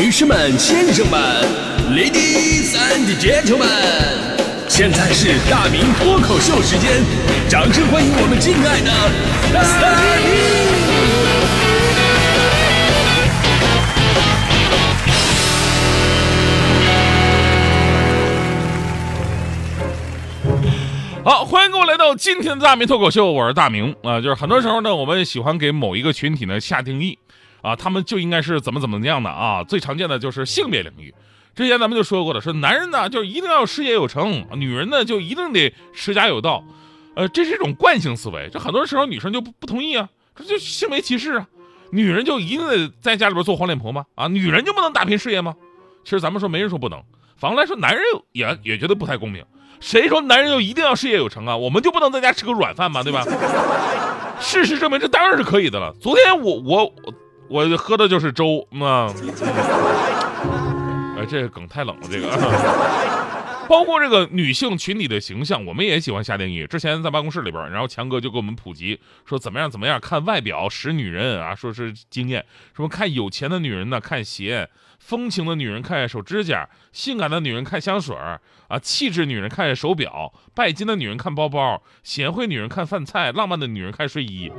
女士们、先生们，Ladies and Gentlemen，现在是大明脱口秀时间，掌声欢迎我们敬爱的大明！好，欢迎各位来到今天的大明脱口秀，我是大明啊。就是很多时候呢，我们喜欢给某一个群体呢下定义啊，他们就应该是怎么怎么样的啊。最常见的就是性别领域，之前咱们就说过了，说男人呢就一定要事业有成，女人呢就一定得持家有道，呃，这是一种惯性思维，这很多时候女生就不不同意啊，这就性别歧视啊。女人就一定得在家里边做黄脸婆吗？啊，女人就不能打拼事业吗？其实咱们说没人说不能，反过来说男人也也觉得不太公平。谁说男人就一定要事业有成啊？我们就不能在家吃个软饭吗？对吧？事实证明，这当然是可以的了。昨天我我我喝的就是粥嘛。哎，这个梗太冷了，这个。包括这个女性群体的形象，我们也喜欢下定义。之前在办公室里边，然后强哥就给我们普及说，怎么样怎么样看外表识女人啊？说是经验，什么看有钱的女人呢？看鞋，风情的女人看手指甲，性感的女人看香水儿啊，气质女人看手表，拜金的女人看包包，贤惠女人看饭菜，浪漫的女人看睡衣。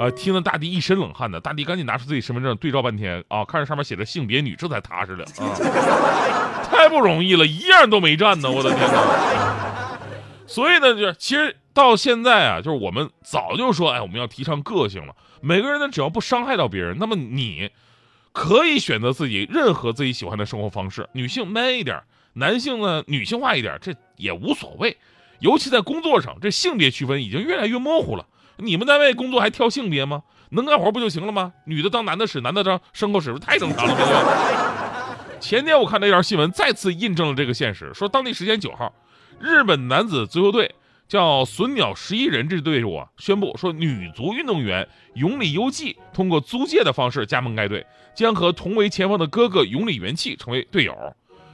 呃，听了大地一身冷汗的，大地赶紧拿出自己身份证对照半天啊，看着上面写着性别女，这才踏实了啊，太不容易了，一样都没占呢，我的天哪！所以呢，就是其实到现在啊，就是我们早就说，哎，我们要提倡个性了，每个人呢，只要不伤害到别人，那么你可以选择自己任何自己喜欢的生活方式，女性 man 一点，男性呢女性化一点，这也无所谓，尤其在工作上，这性别区分已经越来越模糊了。你们单位工作还挑性别吗？能干活不就行了吗？女的当男的使，男的当牲口使，太正常了，对吧？前天我看那条新闻，再次印证了这个现实。说当地时间九号，日本男子足球队叫隼鸟十一人这队伍啊，宣布说女足运动员永里优纪通过租借的方式加盟该队，将和同为前锋的哥哥永里元气成为队友。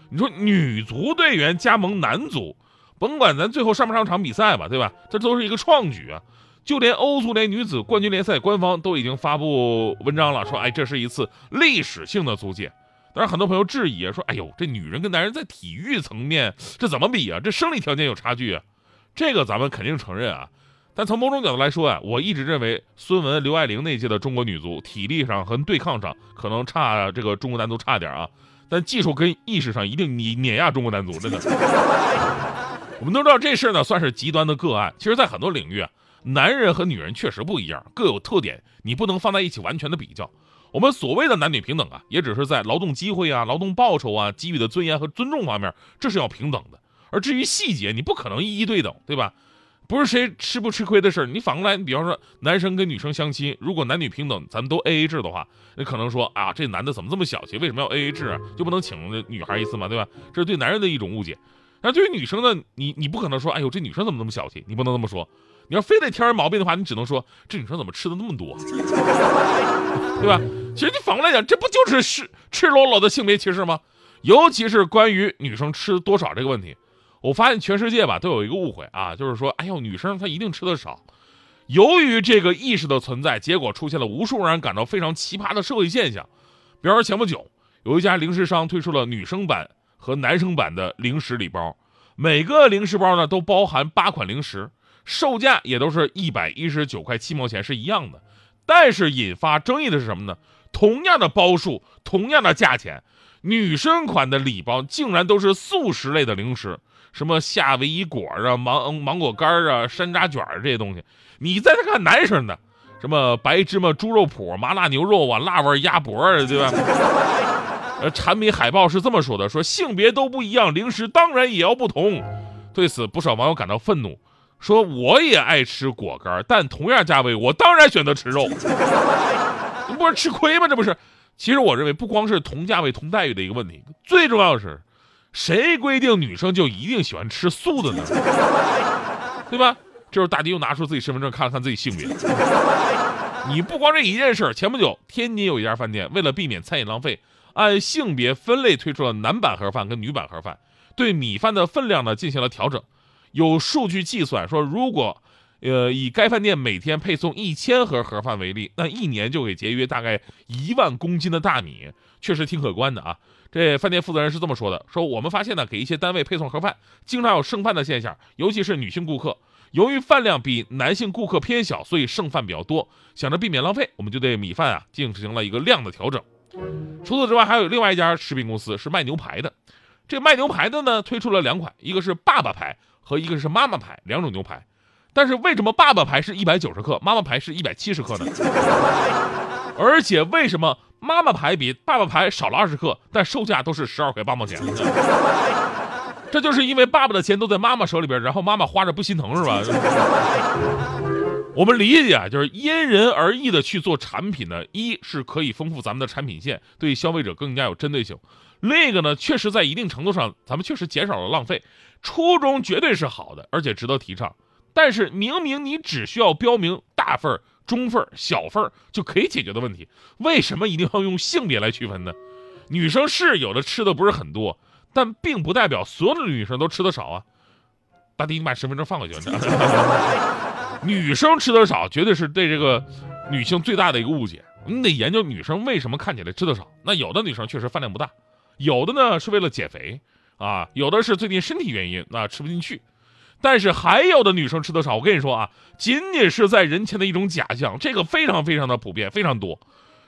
你说女足队员加盟男足，甭管咱最后上不上场比赛吧，对吧？这都是一个创举啊。就连欧足联女子冠军联赛官方都已经发布文章了，说，哎，这是一次历史性的租借。当然，很多朋友质疑说，哎呦，这女人跟男人在体育层面这怎么比啊？这生理条件有差距啊。这个咱们肯定承认啊。但从某种角度来说啊，我一直认为孙雯、刘爱玲那届的中国女足体力上和对抗上可能差这个中国男足差点啊，但技术跟意识上一定碾碾压中国男足，真的。我们都知道这事儿呢算是极端的个案，其实，在很多领域啊。男人和女人确实不一样，各有特点，你不能放在一起完全的比较。我们所谓的男女平等啊，也只是在劳动机会啊、劳动报酬啊、给予的尊严和尊重方面，这是要平等的。而至于细节，你不可能一一对等，对吧？不是谁吃不吃亏的事儿。你反过来，你比方说男生跟女生相亲，如果男女平等，咱们都 A A 制的话，那可能说啊，这男的怎么这么小气？为什么要 A A 制啊？就不能请女孩一次吗？对吧？这是对男人的一种误解。那对于女生呢，你你不可能说，哎呦，这女生怎么那么小气？你不能这么说。你要非得挑人毛病的话，你只能说这女生怎么吃的那么多，对吧？其实你反过来讲，这不就是赤赤裸裸的性别歧视吗？尤其是关于女生吃多少这个问题，我发现全世界吧都有一个误会啊，就是说，哎呦，女生她一定吃的少。由于这个意识的存在，结果出现了无数让人感到非常奇葩的社会现象。比方说前不久，有一家零食商推出了女生版和男生版的零食礼包，每个零食包呢都包含八款零食。售价也都是一百一十九块七毛钱是一样的，但是引发争议的是什么呢？同样的包数，同样的价钱，女生款的礼包竟然都是素食类的零食，什么夏威夷果啊、芒芒果干啊、山楂卷这些东西。你再看男生的，什么白芝麻猪肉脯、麻辣牛肉啊、辣味鸭脖啊，对吧？呃，产品海报是这么说的：说性别都不一样，零食当然也要不同。对此，不少网友感到愤怒。说我也爱吃果干，但同样价位，我当然选择吃肉。你不是吃亏吗？这不是？其实我认为，不光是同价位同待遇的一个问题，最重要的是，谁规定女生就一定喜欢吃素的呢？对吧？这时候大迪又拿出自己身份证看了看自己性别。你不光这一件事，前不久天津有一家饭店为了避免餐饮浪费，按性别分类推出了男版盒饭跟女版盒饭，对米饭的分量呢进行了调整。有数据计算说，如果呃，以该饭店每天配送一千盒盒饭为例，那一年就给节约大概一万公斤的大米，确实挺可观的啊。这饭店负责人是这么说的：说我们发现呢，给一些单位配送盒饭，经常有剩饭的现象，尤其是女性顾客。由于饭量比男性顾客偏小，所以剩饭比较多。想着避免浪费，我们就对米饭啊进行了一个量的调整。除此之外，还有另外一家食品公司是卖牛排的。这卖牛排的呢，推出了两款，一个是爸爸排和一个是妈妈排两种牛排。但是为什么爸爸牌是一百九十克，妈妈牌是一百七十克呢？而且为什么妈妈牌比爸爸牌少了二十克，但售价都是十二块八毛钱？这就是因为爸爸的钱都在妈妈手里边，然后妈妈花着不心疼是吧？我们理解啊，就是因人而异的去做产品呢，一是可以丰富咱们的产品线，对消费者更加有针对性；另一个呢，确实在一定程度上，咱们确实减少了浪费，初衷绝对是好的，而且值得提倡。但是明明你只需要标明大份儿、中份儿、小份儿就可以解决的问题，为什么一定要用性别来区分呢？女生是有的吃的不是很多。但并不代表所有的女生都吃的少啊！大弟，你把身份证放回去。女生吃的少，绝对是对这个女性最大的一个误解。你得研究女生为什么看起来吃的少。那有的女生确实饭量不大，有的呢是为了减肥啊，有的是最近身体原因啊吃不进去。但是还有的女生吃的少，我跟你说啊，仅仅是在人前的一种假象，这个非常非常的普遍，非常多。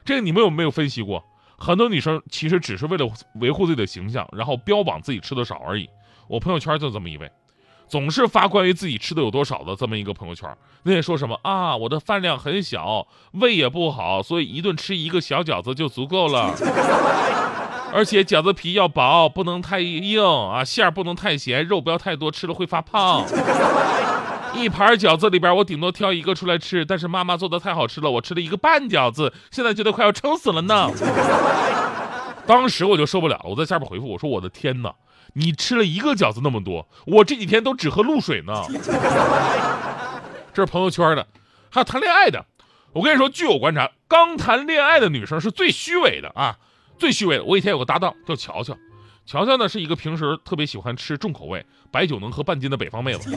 这个你们有没有分析过？很多女生其实只是为了维护自己的形象，然后标榜自己吃的少而已。我朋友圈就这么一位，总是发关于自己吃的有多少的这么一个朋友圈。那也说什么啊，我的饭量很小，胃也不好，所以一顿吃一个小饺子就足够了。而且饺子皮要薄，不能太硬啊，馅儿不能太咸，肉不要太多，吃了会发胖。一盘饺子里边，我顶多挑一个出来吃，但是妈妈做的太好吃了，我吃了一个半饺子，现在觉得快要撑死了呢。当时我就受不了了，我在下边回复我说：“我的天哪，你吃了一个饺子那么多，我这几天都只喝露水呢。”这是朋友圈的，还有谈恋爱的。我跟你说，据我观察，刚谈恋爱的女生是最虚伪的啊，最虚伪的。我以前有个搭档叫乔乔。乔乔呢是一个平时特别喜欢吃重口味、白酒能喝半斤的北方妹子，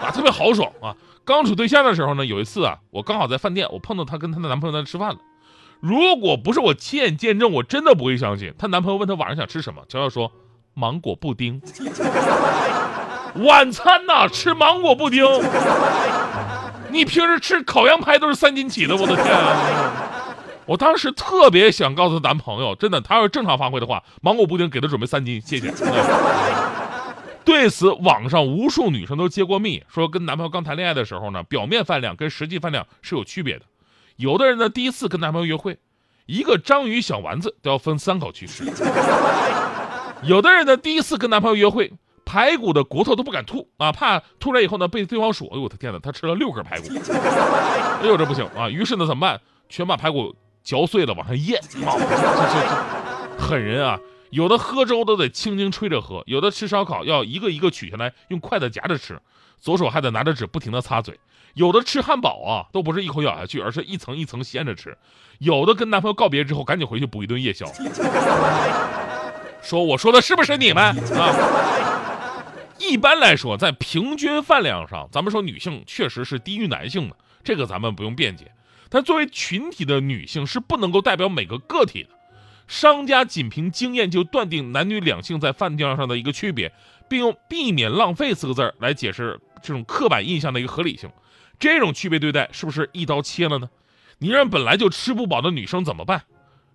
啊，特别豪爽啊。刚处对象的时候呢，有一次啊，我刚好在饭店，我碰到她跟她的男朋友在吃饭了。如果不是我亲眼见证，我真的不会相信。她男朋友问她晚上想吃什么，乔乔说芒果布丁。晚餐呐，吃芒果布丁？你平时吃烤羊排都是三斤起的，我的天啊！我当时特别想告诉男朋友，真的，他要是正常发挥的话，芒果布丁给他准备三斤，谢谢。对此，网上无数女生都揭过密，说跟男朋友刚谈恋爱的时候呢，表面饭量跟实际饭量是有区别的。有的人呢，第一次跟男朋友约会，一个章鱼小丸子都要分三口去吃；有的人呢，第一次跟男朋友约会，排骨的骨头都不敢吐啊，怕吐出来以后呢被对方说，哎呦我的天哪，他吃了六根排骨，哎呦这不行啊，于是呢怎么办？全把排骨。嚼碎了往上咽，这这这狠人啊！有的喝粥都得轻轻吹着喝，有的吃烧烤要一个一个取下来，用筷子夹着吃，左手还得拿着纸不停的擦嘴。有的吃汉堡啊，都不是一口咬下去，而是一层一层掀着吃。有的跟男朋友告别之后，赶紧回去补一顿夜宵。说我说的是不是你们啊？一般来说，在平均饭量上，咱们说女性确实是低于男性的，这个咱们不用辩解。但作为群体的女性是不能够代表每个个体的，商家仅凭经验就断定男女两性在饭量上的一个区别，并用“避免浪费”四个字来解释这种刻板印象的一个合理性，这种区别对待是不是一刀切了呢？你让本来就吃不饱的女生怎么办？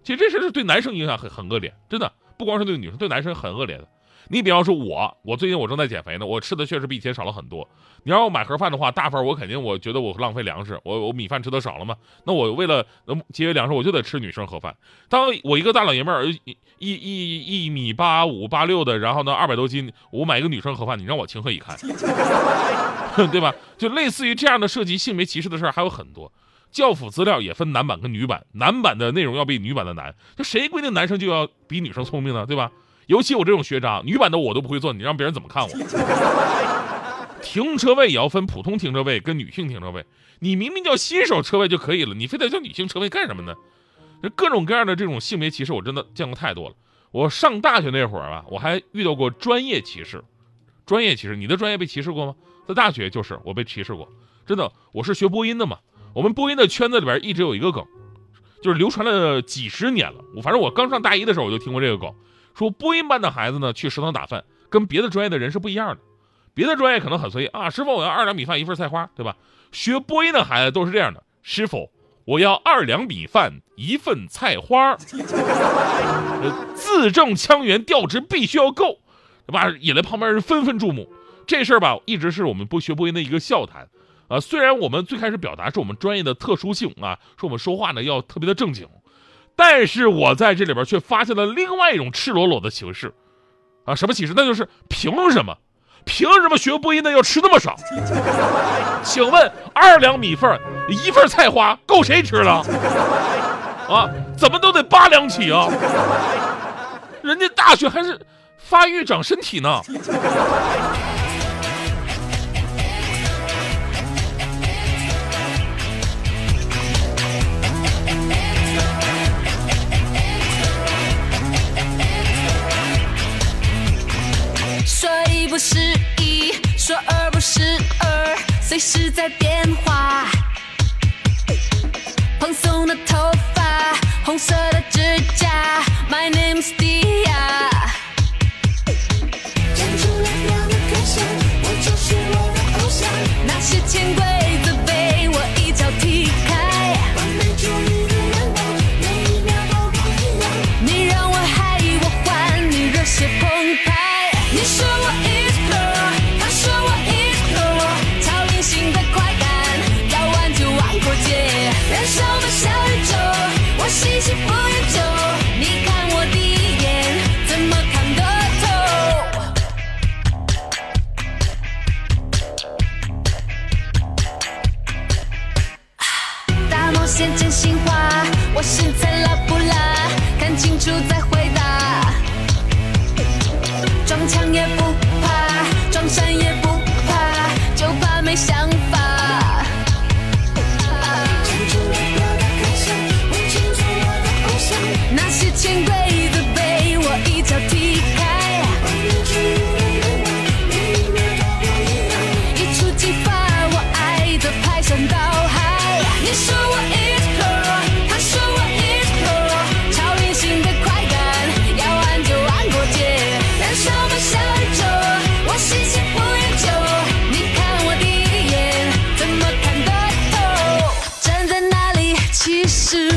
其实这事是对男生影响很很恶劣，真的不光是对女生，对男生很恶劣的。你比方说，我我最近我正在减肥呢，我吃的确实比以前少了很多。你让我买盒饭的话，大份我肯定我觉得我浪费粮食，我我米饭吃的少了嘛。那我为了节约粮食，我就得吃女生盒饭。当我一个大老爷们儿一一一一米八五八六的，然后呢二百多斤，我买一个女生盒饭，你让我情何以堪？对吧？就类似于这样的涉及性别歧视的事儿还有很多。教辅资料也分男版跟女版，男版的内容要比女版的难。就谁规定男生就要比女生聪明呢？对吧？尤其我这种学渣，女版的我都不会做，你让别人怎么看我？停车位也要分普通停车位跟女性停车位，你明明叫新手车位就可以了，你非得叫女性车位干什么呢？这各种各样的这种性别歧视，我真的见过太多了。我上大学那会儿吧，我还遇到过专业歧视，专业歧视，你的专业被歧视过吗？在大学就是我被歧视过，真的，我是学播音的嘛。我们播音的圈子里边一直有一个梗，就是流传了几十年了。我反正我刚上大一的时候我就听过这个梗，说播音班的孩子呢去食堂打饭，跟别的专业的人是不一样的。别的专业可能很随意啊，师傅我要二两米饭一份菜花，对吧？学播音的孩子都是这样的，师傅我要二两米饭一份菜花，字正腔圆，调值必须要够，对吧？引来旁边人纷纷注目。这事儿吧，一直是我们不学播音的一个笑谈。啊，虽然我们最开始表达是我们专业的特殊性啊，说我们说话呢要特别的正经，但是我在这里边却发现了另外一种赤裸裸的歧视，啊，什么歧视？那就是凭什么？凭什么学播音的要吃那么少？请问二两米饭一份菜花够谁吃了？啊，怎么都得八两起啊？人家大学还是发育长身体呢。随时在变化。蓬松的头发，红色的指甲，My name's Dia。真心话，我现在辣不辣？看清楚再回答。装强也不怕，装山也不怕，就怕没想法。那些前辈。soon.